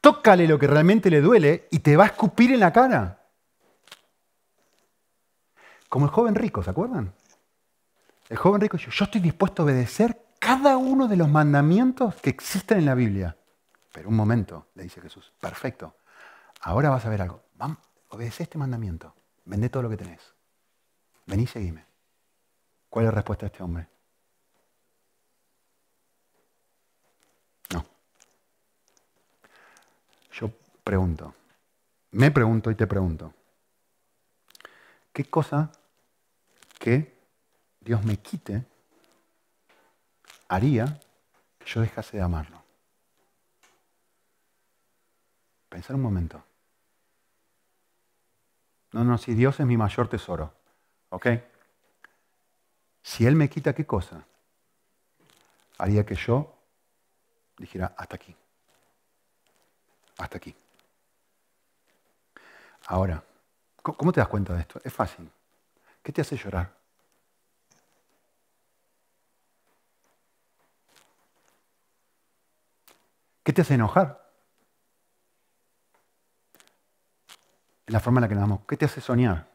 Tócale lo que realmente le duele y te va a escupir en la cara. Como el joven rico, ¿se acuerdan? El joven rico dijo, yo estoy dispuesto a obedecer cada uno de los mandamientos que existen en la Biblia. Pero un momento, le dice Jesús, perfecto. Ahora vas a ver algo. Vamos, obedece este mandamiento. Vende todo lo que tenés. Vení y seguime. ¿Cuál es la respuesta de este hombre? No. Yo pregunto, me pregunto y te pregunto, ¿qué cosa que Dios me quite haría que yo dejase de amarlo? Pensar un momento. No, no, si Dios es mi mayor tesoro, ¿ok? Si Él me quita qué cosa, haría que yo dijera, hasta aquí. Hasta aquí. Ahora, ¿cómo te das cuenta de esto? Es fácil. ¿Qué te hace llorar? ¿Qué te hace enojar? en la forma en la que nos damos. ¿Qué te hace soñar?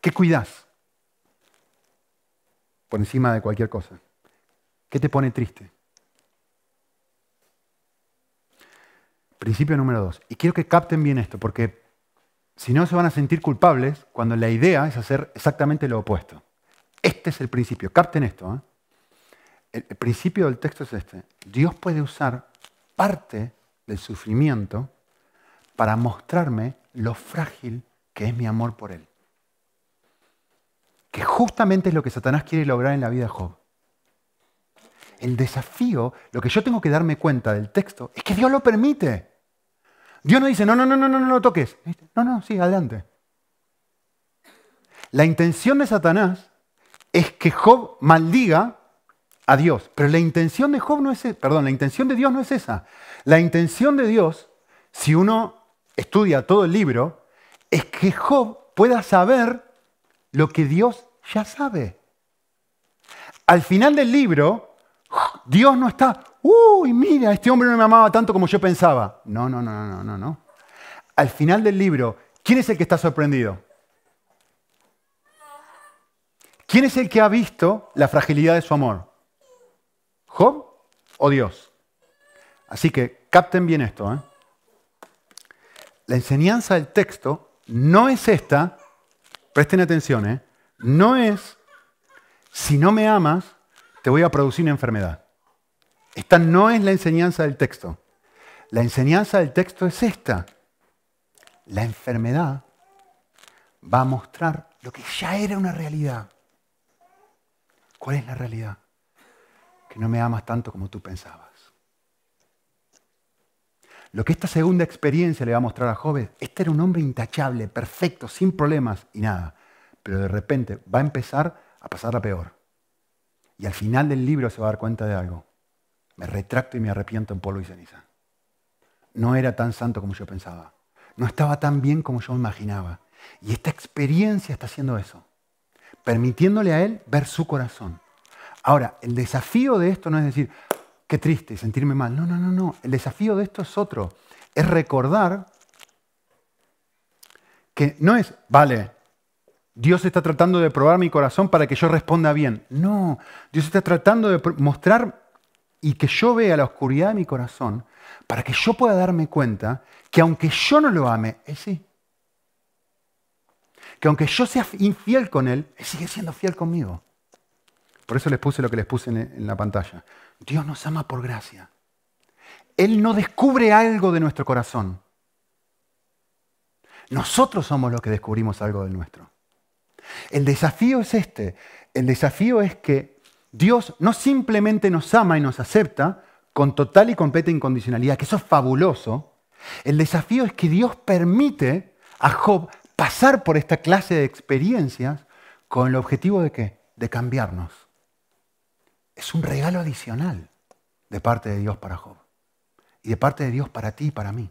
¿Qué cuidas? Por encima de cualquier cosa. ¿Qué te pone triste? Principio número dos. Y quiero que capten bien esto, porque si no se van a sentir culpables cuando la idea es hacer exactamente lo opuesto. Este es el principio. Capten esto. ¿eh? El, el principio del texto es este. Dios puede usar parte del sufrimiento para mostrarme lo frágil que es mi amor por Él. Que justamente es lo que Satanás quiere lograr en la vida de Job. El desafío, lo que yo tengo que darme cuenta del texto, es que Dios lo permite. Dios no dice, no, no, no, no, no, no lo toques. No, no, sí, adelante. La intención de Satanás es que Job maldiga a Dios. Pero la intención de Job no es, perdón, la intención de Dios no es esa. La intención de Dios, si uno estudia todo el libro, es que Job pueda saber lo que Dios ya sabe. Al final del libro, Dios no está, uy, mira, este hombre no me amaba tanto como yo pensaba. No, no, no, no, no, no. Al final del libro, ¿quién es el que está sorprendido? ¿Quién es el que ha visto la fragilidad de su amor? ¿Job o Dios? Así que capten bien esto. ¿eh? La enseñanza del texto no es esta, presten atención, ¿eh? no es, si no me amas, te voy a producir una enfermedad. Esta no es la enseñanza del texto. La enseñanza del texto es esta. La enfermedad va a mostrar lo que ya era una realidad. ¿Cuál es la realidad? Que no me amas tanto como tú pensabas. Lo que esta segunda experiencia le va a mostrar a Job este era un hombre intachable, perfecto, sin problemas y nada. Pero de repente va a empezar a pasar la peor. Y al final del libro se va a dar cuenta de algo. Me retracto y me arrepiento en polvo y ceniza. No era tan santo como yo pensaba. No estaba tan bien como yo imaginaba. Y esta experiencia está haciendo eso permitiéndole a Él ver su corazón. Ahora, el desafío de esto no es decir, qué triste, sentirme mal. No, no, no, no. El desafío de esto es otro. Es recordar que no es, vale, Dios está tratando de probar mi corazón para que yo responda bien. No, Dios está tratando de mostrar y que yo vea la oscuridad de mi corazón para que yo pueda darme cuenta que aunque yo no lo ame, Él sí que aunque yo sea infiel con Él, Él sigue siendo fiel conmigo. Por eso les puse lo que les puse en la pantalla. Dios nos ama por gracia. Él no descubre algo de nuestro corazón. Nosotros somos los que descubrimos algo del nuestro. El desafío es este. El desafío es que Dios no simplemente nos ama y nos acepta con total y completa incondicionalidad, que eso es fabuloso. El desafío es que Dios permite a Job pasar por esta clase de experiencias con el objetivo de qué? De cambiarnos. Es un regalo adicional de parte de Dios para Job y de parte de Dios para ti y para mí.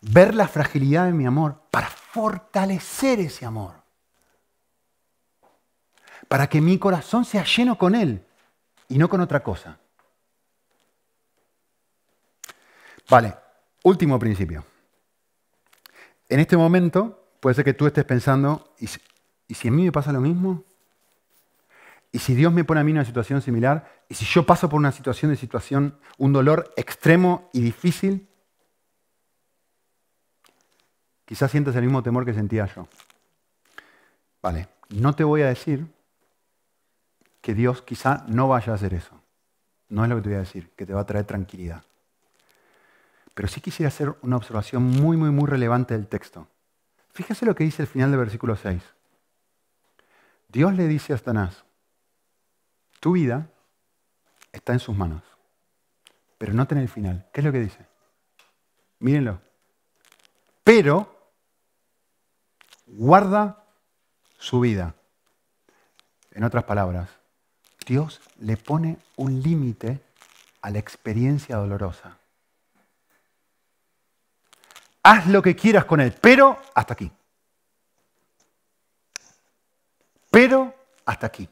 Ver la fragilidad de mi amor para fortalecer ese amor. Para que mi corazón sea lleno con Él y no con otra cosa. Vale, último principio. En este momento puede ser que tú estés pensando, ¿y si, a mí me pasa lo mismo? ¿Y si Dios me pone a mí en una situación similar? ¿Y si yo paso por una situación de situación, un dolor extremo y difícil? Quizás sientas el mismo temor que sentía yo. Vale, no te voy a decir que Dios quizá no vaya a hacer eso. No es lo que te voy a decir, que te va a traer tranquilidad. Pero sí quisiera hacer una observación muy, muy, muy relevante del texto. Fíjese lo que dice el final del versículo 6. Dios le dice a Satanás, tu vida está en sus manos, pero no tiene el final. ¿Qué es lo que dice? Mírenlo. Pero guarda su vida. En otras palabras, Dios le pone un límite a la experiencia dolorosa haz lo que quieras con él, pero hasta aquí. Pero hasta aquí.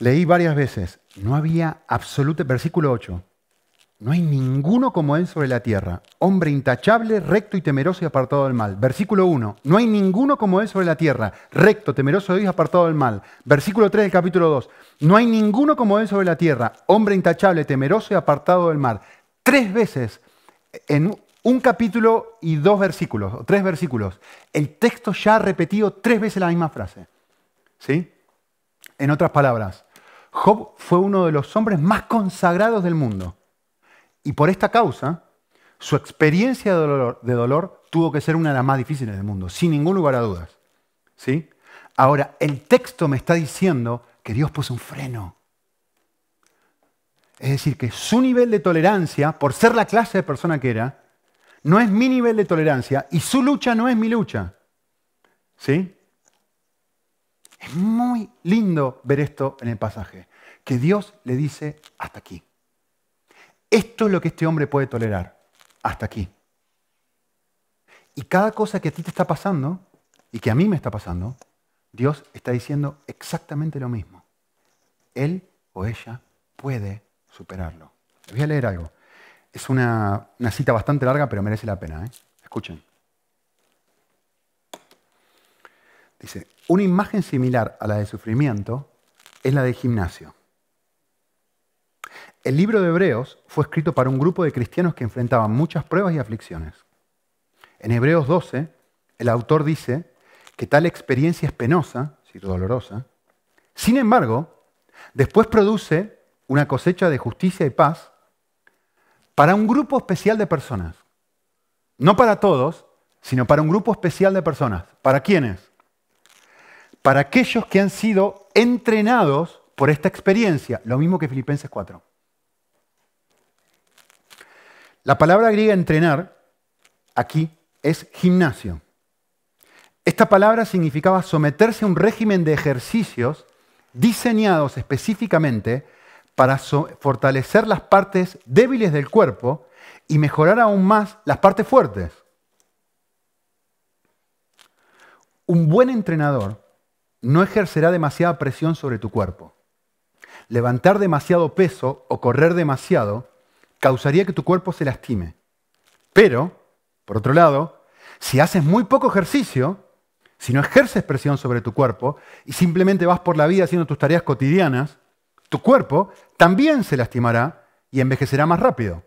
Leí varias veces, no había absoluto, versículo 8, no hay ninguno como él sobre la tierra, hombre intachable, recto y temeroso y apartado del mal. Versículo 1, no hay ninguno como él sobre la tierra, recto, temeroso de Dios y apartado del mal. Versículo 3 del capítulo 2, no hay ninguno como él sobre la tierra, hombre intachable, temeroso y apartado del mal. Tres veces en un capítulo y dos versículos, o tres versículos, el texto ya ha repetido tres veces la misma frase. ¿Sí? En otras palabras, Job fue uno de los hombres más consagrados del mundo. Y por esta causa, su experiencia de dolor, tuvo que ser una de las más difíciles del mundo, sin ningún lugar a dudas. ¿Sí? Ahora, el texto me está diciendo que Dios puso un freno. Es decir, que su nivel de tolerancia, por ser la clase de persona que era, no es mi nivel de tolerancia y su lucha no es mi lucha. ¿Sí? Es muy lindo ver esto en el pasaje, que Dios le dice hasta aquí. Esto es lo que este hombre puede tolerar. Hasta aquí. Y cada cosa que a ti te está pasando, y que a mí me está pasando, Dios está diciendo exactamente lo mismo. Él o ella puede superarlo. Les voy a leer algo. Es una, cita bastante larga, pero merece la pena. ¿eh? Escuchen. Dice, una imagen similar a la de sufrimiento es la de gimnasio. El libro de Hebreos fue escrito para un grupo de cristianos que enfrentaban muchas pruebas y aflicciones. En Hebreos 12, el autor dice que tal experiencia es penosa, si dolorosa. Sin embargo, después produce una cosecha de justicia y paz para un grupo especial de personas. No para todos, sino para un grupo especial de personas. ¿Para quiénes? para aquellos que han sido entrenados por esta experiencia, lo mismo que Filipenses 4. La palabra griega entrenar aquí es gimnasio. Esta palabra significaba someterse a un régimen de ejercicios diseñados específicamente para fortalecer las partes débiles del cuerpo y mejorar aún más las partes fuertes. Un buen entrenador no ejercerá demasiada presión sobre tu cuerpo. Levantar demasiado peso o correr demasiado causaría que tu cuerpo se lastime. Pero, por otro lado, si haces muy poco ejercicio, si no ejerces presión sobre tu cuerpo y simplemente vas por la vida haciendo tus tareas cotidianas, tu cuerpo también se lastimará y envejecerá más rápido.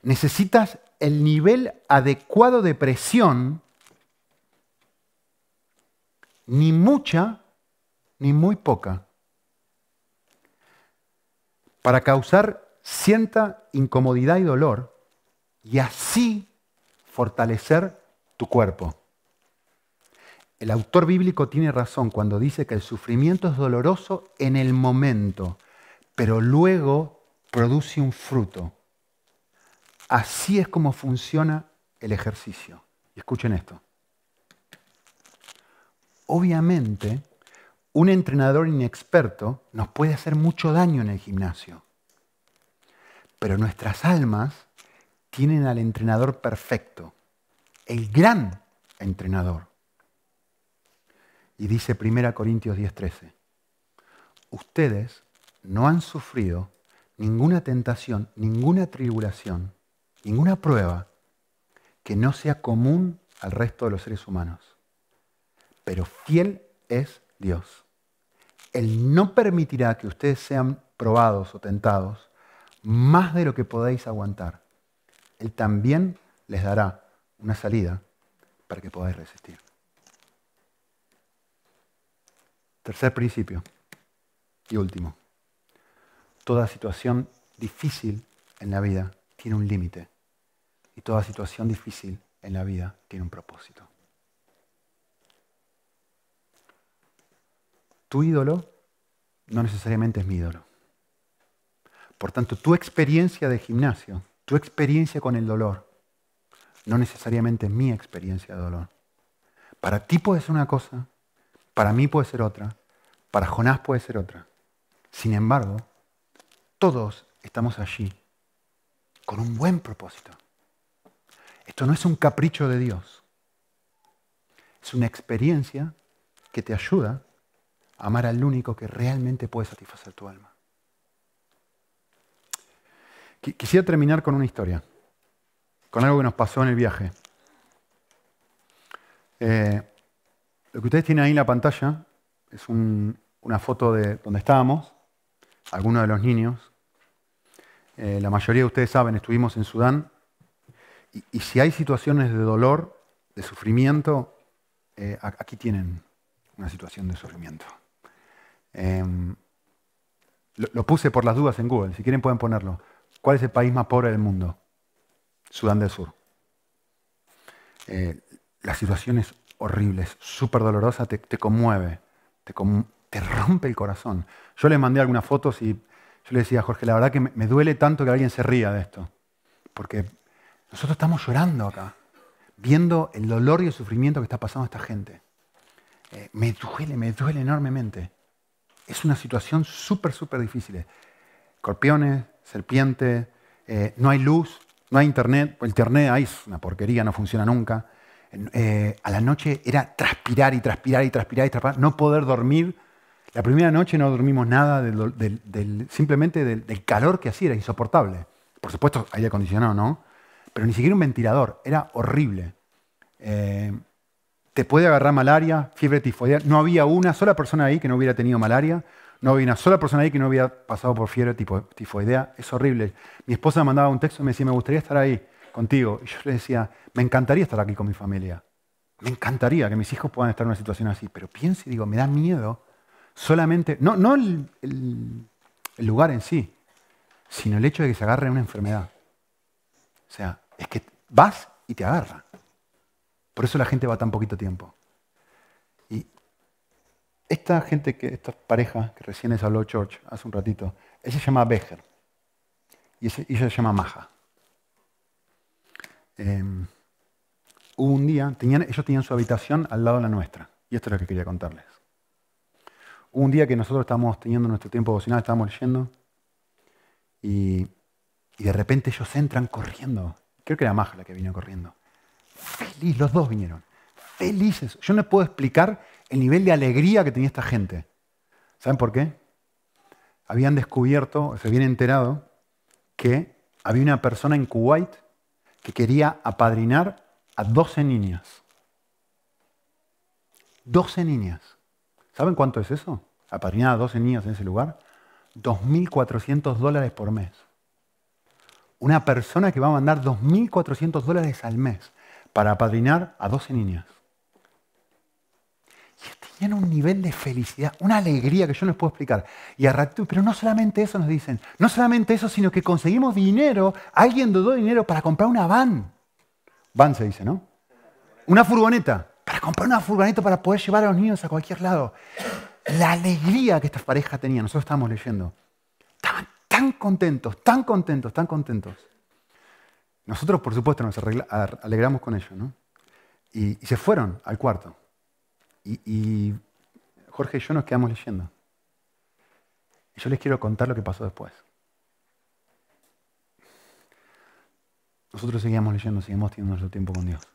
Necesitas el nivel adecuado de presión ni mucha ni muy poca, para causar cierta incomodidad y dolor y así fortalecer tu cuerpo. El autor bíblico tiene razón cuando dice que el sufrimiento es doloroso en el momento, pero luego produce un fruto. Así es como funciona el ejercicio. Escuchen esto. Obviamente, un entrenador inexperto nos puede hacer mucho daño en el gimnasio. Pero nuestras almas tienen al entrenador perfecto, el gran entrenador. Y dice 1 Corintios 10:13, ustedes no han sufrido ninguna tentación, ninguna tribulación, ninguna prueba que no sea común al resto de los seres humanos pero fiel es Dios. Él no permitirá que ustedes sean probados o tentados más de lo que podáis aguantar. Él también les dará una salida para que podáis resistir. Tercer principio y último. Toda situación difícil en la vida tiene un límite y toda situación difícil en la vida tiene un propósito. tu ídolo no necesariamente es mi ídolo. Por tanto, tu experiencia de gimnasio, tu experiencia con el dolor, no necesariamente es mi experiencia de dolor. Para ti puede ser una cosa, para mí puede ser otra, para Jonás puede ser otra. Sin embargo, todos estamos allí con un buen propósito. Esto no es un capricho de Dios. Es una experiencia que te ayuda amar al único que realmente puede satisfacer tu alma. Quisiera terminar con una historia, con algo que nos pasó en el viaje. Eh, lo que ustedes tienen ahí en la pantalla es una foto de donde estábamos, algunos de los niños. Eh, la mayoría de ustedes saben, estuvimos en Sudán. Y, si hay situaciones de dolor, de sufrimiento, eh, aquí tienen una situación de sufrimiento. Em, lo, puse por las dudas en Google, si quieren pueden ponerlo. ¿Cuál es el país más pobre del mundo? Sudán del Sur. Eh, la situación es horrible, es súper dolorosa, te, conmueve, te, rompe el corazón. Yo le mandé algunas fotos y yo le decía Jorge, la verdad que me, duele tanto que alguien se ría de esto, porque nosotros estamos llorando acá, viendo el dolor y el sufrimiento que está pasando a esta gente. Eh, me duele, me duele enormemente es una situación súper, súper difícil. Escorpiones, serpientes, eh, no hay luz, no hay internet. Internet ahí es una porquería, no funciona nunca. Eh, a la noche era transpirar y transpirar y transpirar y transpirar, no poder dormir. La primera noche no dormimos nada, simplemente del, calor que hacía, era insoportable. Por supuesto, aire acondicionado, ¿no? Pero ni siquiera un ventilador, era horrible. Eh, te puede agarrar malaria, fiebre tifoidea. No había una sola persona ahí que no hubiera tenido malaria. No había una sola persona ahí que no hubiera pasado por fiebre tifoidea. Es horrible. Mi esposa me mandaba un texto y me decía, me gustaría estar ahí contigo. Y yo le decía, me encantaría estar aquí con mi familia. Me encantaría que mis hijos puedan estar en una situación así. Pero pienso y digo, me da miedo solamente, no, no el, el lugar en sí, sino el hecho de que se agarre una enfermedad. O sea, es que vas y te agarra. Por eso la gente va tan poquito tiempo. Esta gente, esta pareja que recién les habló George hace un ratito, ella se llama Becher y ella se llama Maja. Em, hubo un día, ellos tenían su habitación al lado de la nuestra, y esto es lo que quería contarles. Hubo un día que nosotros estábamos teniendo nuestro tiempo devocional, estábamos leyendo, y, y de repente ellos entran corriendo. Creo que era Maja la que vino corriendo. Feliz, los dos vinieron. Felices. Yo no puedo explicar el nivel de alegría que tenía esta gente. ¿Saben por qué? Habían descubierto, se habían enterado, que había una persona en Kuwait que quería apadrinar a 12 niñas. 12 niñas. ¿Saben cuánto es eso? Apadrinar a 12 niñas en ese lugar. 2.400 dólares por mes. Una persona que va a mandar 2.400 dólares al mes para apadrinar a 12 niñas. Tenían un nivel de felicidad, una alegría que yo no les puedo explicar. Y pero no solamente eso nos dicen, no solamente eso, sino que conseguimos dinero, alguien dudó dinero para comprar una van. Van se dice, ¿no? Una furgoneta, para comprar una furgoneta para poder llevar a los niños a cualquier lado. La alegría que esta pareja tenía, nosotros estábamos leyendo. Estaban tan contentos, tan contentos, tan contentos. Nosotros, por supuesto, nos alegramos con ellos, ¿no? Y, se fueron al cuarto. Y, Jorge y yo nos quedamos leyendo. Y yo les quiero contar lo que pasó después. Nosotros seguíamos leyendo, seguimos teniendo nuestro tiempo con Dios.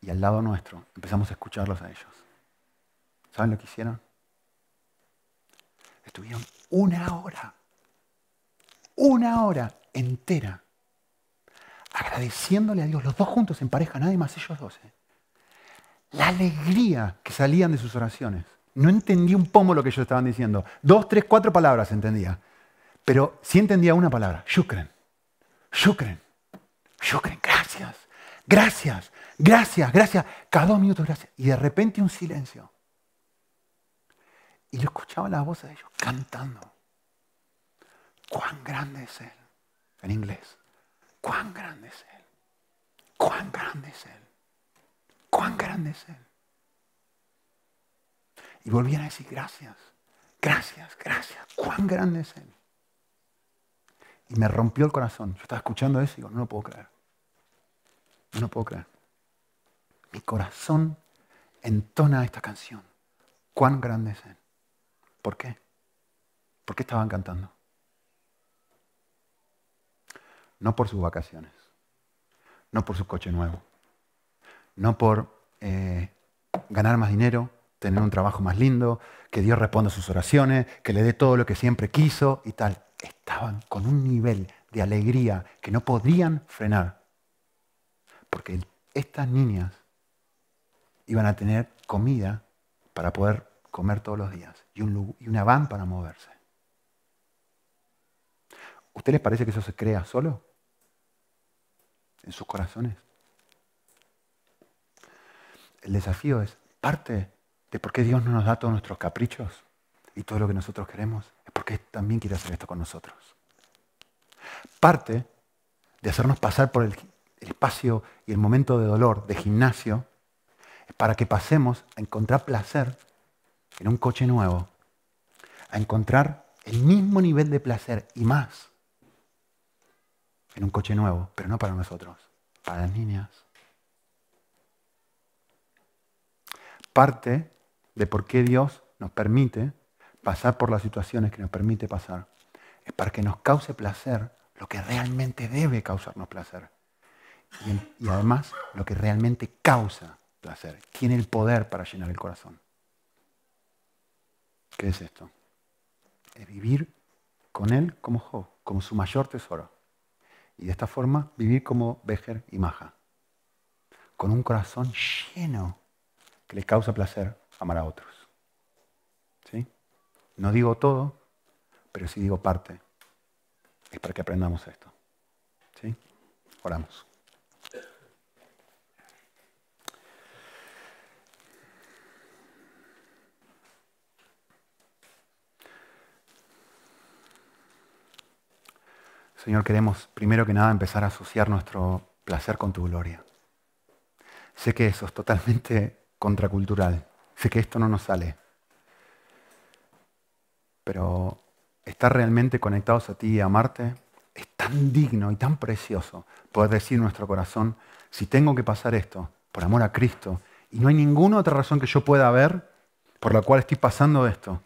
Y al lado nuestro empezamos a escucharlos a ellos. ¿Saben lo que hicieron? Estuvieron una hora, una hora entera agradeciéndole a Dios, los dos juntos en pareja, nadie más, ellos dos. ¿eh? La alegría que salían de sus oraciones. No entendía un pomo lo que ellos estaban diciendo. Dos, tres, cuatro palabras entendía. Pero sí entendía una palabra, shukren. Shukren. Shukren, gracias. Gracias. Gracias, gracias. Cada dos minutos, gracias. Y de repente un silencio. Y yo escuchaba las voces de ellos cantando. Cuán grande es Él. En inglés. Cuán grande es Él. Cuán grande es Él. Cuán grande es Él. Y volvían a decir gracias, gracias, gracias. Cuán grande es Él. Y me rompió el corazón. Yo estaba escuchando eso y digo, no lo puedo creer. No lo puedo creer. Mi corazón entona esta canción. Cuán grande es Él. ¿Por qué? ¿Por qué estaban cantando? no por sus vacaciones, no por su coche nuevo, no por eh, ganar más dinero, tener un trabajo más lindo, que Dios responda a sus oraciones, que le dé todo lo que siempre quiso y tal. Estaban con un nivel de alegría que no podrían frenar, porque estas niñas iban a tener comida para poder comer todos los días y, y una van para moverse. ¿Usted les parece que eso se crea solo? en sus corazones. El desafío es parte de por qué Dios no nos da todos nuestros caprichos y todo lo que nosotros queremos, es porque también quiere hacer esto con nosotros. Parte de hacernos pasar por el, espacio y el momento de dolor de gimnasio es para que pasemos a encontrar placer en un coche nuevo, a encontrar el mismo nivel de placer y más en un coche nuevo, pero no para nosotros, para las niñas. Parte de por qué Dios nos permite pasar por las situaciones que nos permite pasar es para que nos cause placer lo que realmente debe causarnos placer. y, además lo que realmente causa placer. Tiene el poder para llenar el corazón. ¿Qué es esto? Es vivir con Él como Job, como su mayor tesoro. Y de esta forma vivir como Bejer y Maja, con un corazón lleno que les causa placer amar a otros. ¿Sí? No digo todo, pero sí digo parte. Es para que aprendamos esto. ¿Sí? Oramos. Señor, queremos primero que nada empezar a asociar nuestro placer con tu gloria. Sé que eso es totalmente contracultural. Sé que esto no nos sale. Pero estar realmente conectados a ti y amarte es tan digno y tan precioso poder decir nuestro corazón, si tengo que pasar esto por amor a Cristo y no hay ninguna otra razón que yo pueda ver por la cual estoy pasando esto,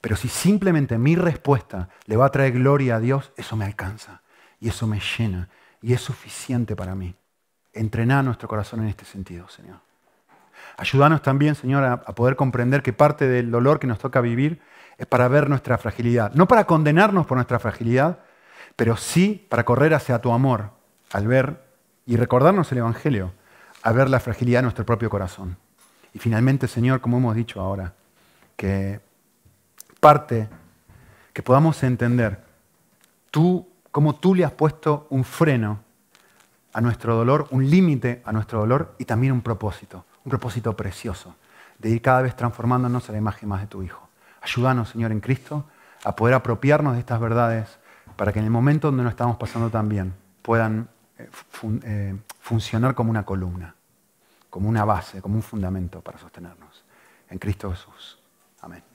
pero si simplemente mi respuesta le va a traer gloria a Dios, eso me alcanza y eso me llena y es suficiente para mí. Entrenar nuestro corazón en este sentido, Señor. Ayúdanos también, Señor, a, poder comprender que parte del dolor que nos toca vivir es para ver nuestra fragilidad. No para condenarnos por nuestra fragilidad, pero sí para correr hacia tu amor, al ver y recordarnos el Evangelio, a ver la fragilidad de nuestro propio corazón. Y finalmente, Señor, como hemos dicho ahora, que parte que podamos entender tú, cómo tú le has puesto un freno a nuestro dolor, un límite a nuestro dolor y también un propósito, un propósito precioso, de ir cada vez transformándonos a la imagen más de tu Hijo. Ayúdanos, Señor, en Cristo, a poder apropiarnos de estas verdades para que en el momento donde nos estamos pasando tan bien puedan eh, eh, funcionar como una columna, como una base, como un fundamento para sostenernos. En Cristo Jesús. Amén.